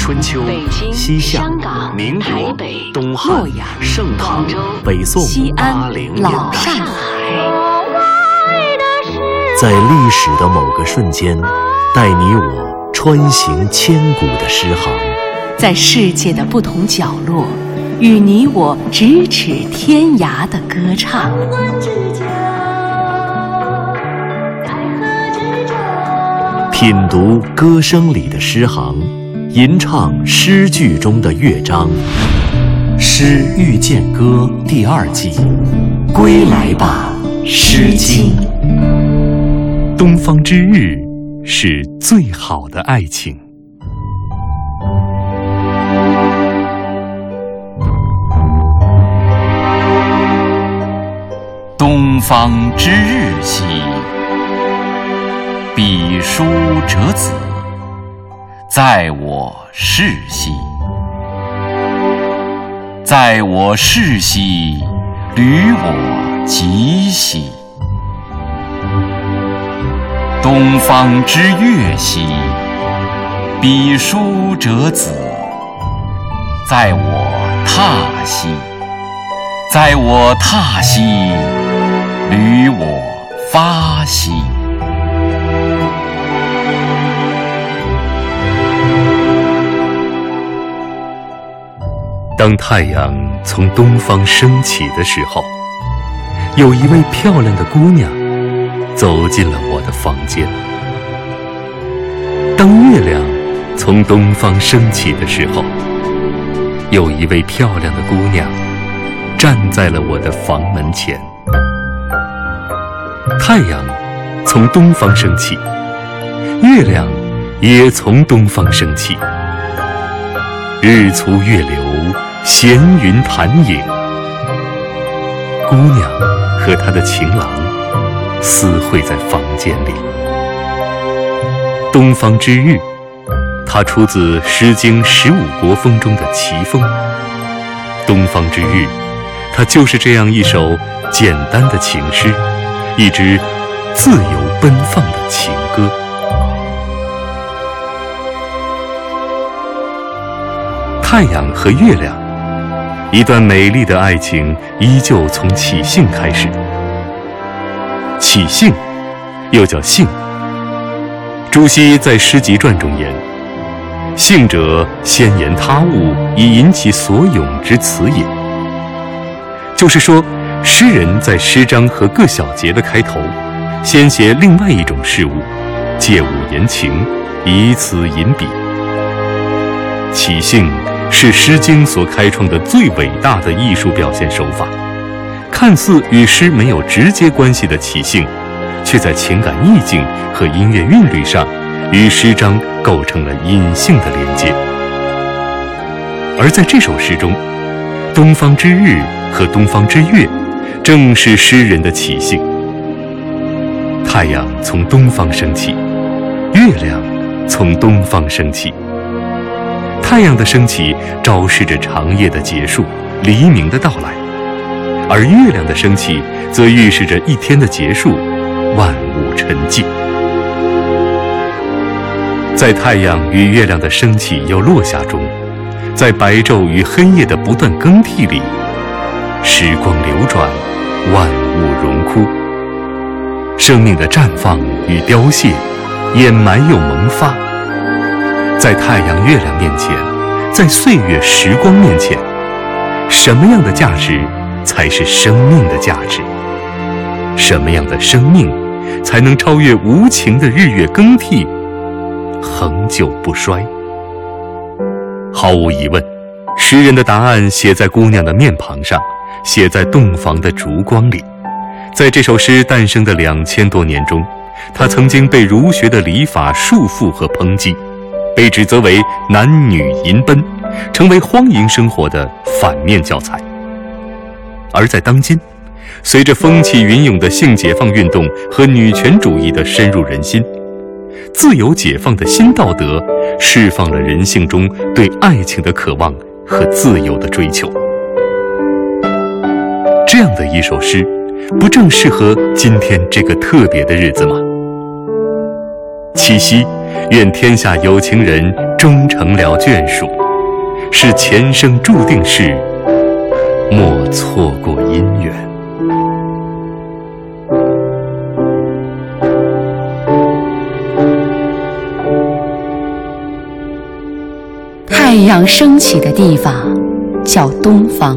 春秋、西夏、民国、东汉、盛唐、北宋、八零年代，在历史的某个瞬间，带你我穿行千古的诗行，在世界的不同角落，与你我咫尺天涯的歌唱。品读歌声里的诗行，吟唱诗句中的乐章，《诗遇见歌》第二季，归来吧，《诗经》。东方之日是最好的爱情。东方之日兮。彼书者子，在我世兮；在我世兮，履我极兮。东方之月兮，彼书者子，在我榻兮；在我榻兮，履我发兮。当太阳从东方升起的时候，有一位漂亮的姑娘走进了我的房间。当月亮从东方升起的时候，有一位漂亮的姑娘站在了我的房门前。太阳从东方升起，月亮也从东方升起，日出月流。闲云潭影，姑娘和她的情郎私会在房间里。东方之日，它出自《诗经·十五国风》中的齐风。东方之日，它就是这样一首简单的情诗，一支自由奔放的情歌。太阳和月亮。一段美丽的爱情依旧从起兴开始。起兴，又叫兴。朱熹在《诗集传》中言：“兴者，先言他物，以引起所咏之词也。”就是说，诗人在诗章和各小节的开头，先写另外一种事物，借物言情，以此引笔。起兴。是《诗经》所开创的最伟大的艺术表现手法，看似与诗没有直接关系的起兴，却在情感意境和音乐韵律上，与诗章构成了隐性的连接。而在这首诗中，东方之日和东方之月，正是诗人的起兴。太阳从东方升起，月亮从东方升起。太阳的升起昭示着长夜的结束，黎明的到来；而月亮的升起则预示着一天的结束，万物沉寂。在太阳与月亮的升起又落下中，在白昼与黑夜的不断更替里，时光流转，万物荣枯，生命的绽放与凋谢，掩埋又萌发。在太阳、月亮面前，在岁月、时光面前，什么样的价值才是生命的价值？什么样的生命才能超越无情的日月更替，恒久不衰？毫无疑问，诗人的答案写在姑娘的面庞上，写在洞房的烛光里。在这首诗诞生的两千多年中，它曾经被儒学的礼法束缚和抨击。被指责为男女淫奔，成为荒淫生活的反面教材。而在当今，随着风起云涌的性解放运动和女权主义的深入人心，自由解放的新道德释放了人性中对爱情的渴望和自由的追求。这样的一首诗，不正适合今天这个特别的日子吗？七夕愿天下有情人终成了眷属，是前生注定事，莫错过姻缘。太阳升起的地方叫东方。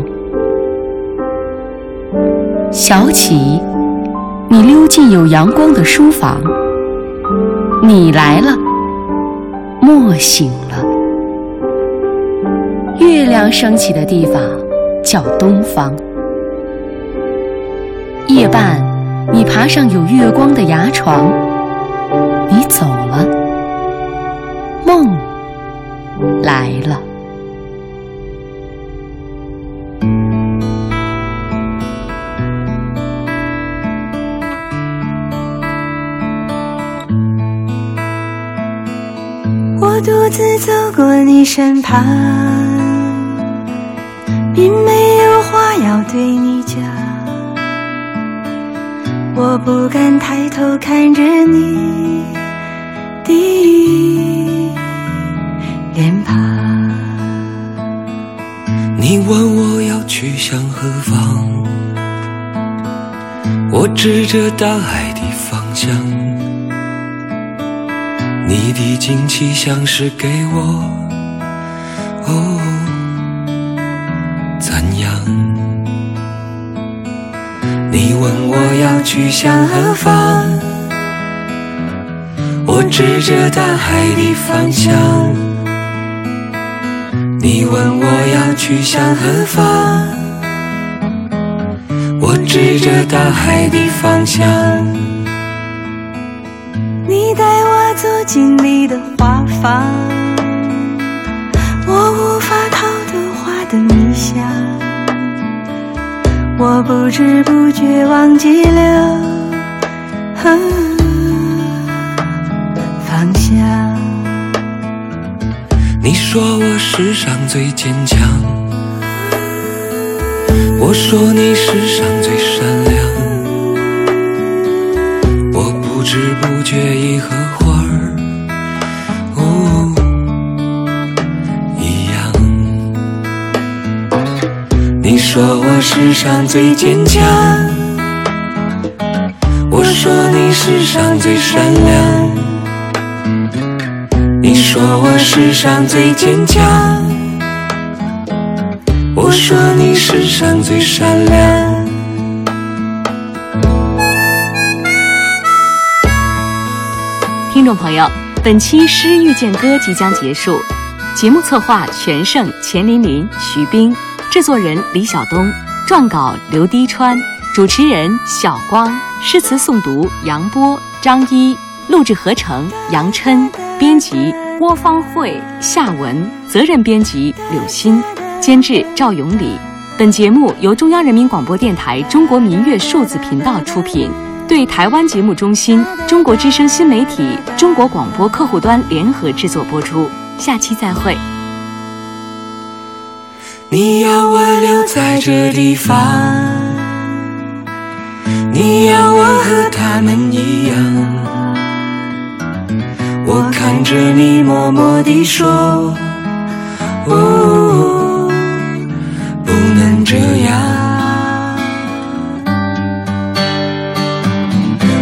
小启，你溜进有阳光的书房，你来了，莫醒了。月亮升起的地方叫东方。夜半，你爬上有月光的牙床，你走了，梦来了。自走过你身旁，并没有话要对你讲。我不敢抬头看着你的脸庞。你问我要去向何方，我指着大海的方向。你的惊奇像是给我，哦，赞扬。你问我要去向何方，我指着大海的方向。你问我要去向何方，我指着大海的方向。你带走进你的花房，我无法逃脱花的迷香。我不知不觉忘记了、方向。你说我世上最坚强，我说你世上最善良。我不知不觉已和说我世上最坚强，我说你世上最善良。你说我世上最坚强，我说你世上最善良。听众朋友，本期《诗遇见歌》即将结束，节目策划全胜、钱琳琳、徐冰，制作人李晓东，撰稿刘滴川，主持人小光，诗词诵读杨波、张一，录制合成杨琛，编辑郭芳慧、夏文，责任编辑柳鑫，监制赵永礼。本节目由中央人民广播电台中国民乐数字频道出品。对台湾节目中心、中国之声新媒体、中国广播客户端联合制作播出。下期再会。你要我留在这地方，你要我和他们一样。我看着你默默地说，哦，不能这样。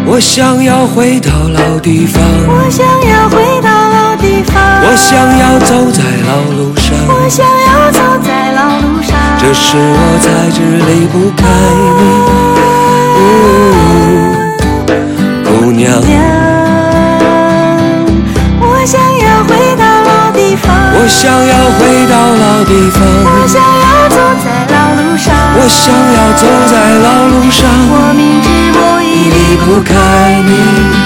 我想要回到老地方，我想要回到老地方，我想要走在老路上，我想要走在老路上。这是我在这离不开你，哦，姑娘。我想要回到老地方，我想要回到老地方，我想要走在老路上，我想要走在老路上。我明知我已离不开你，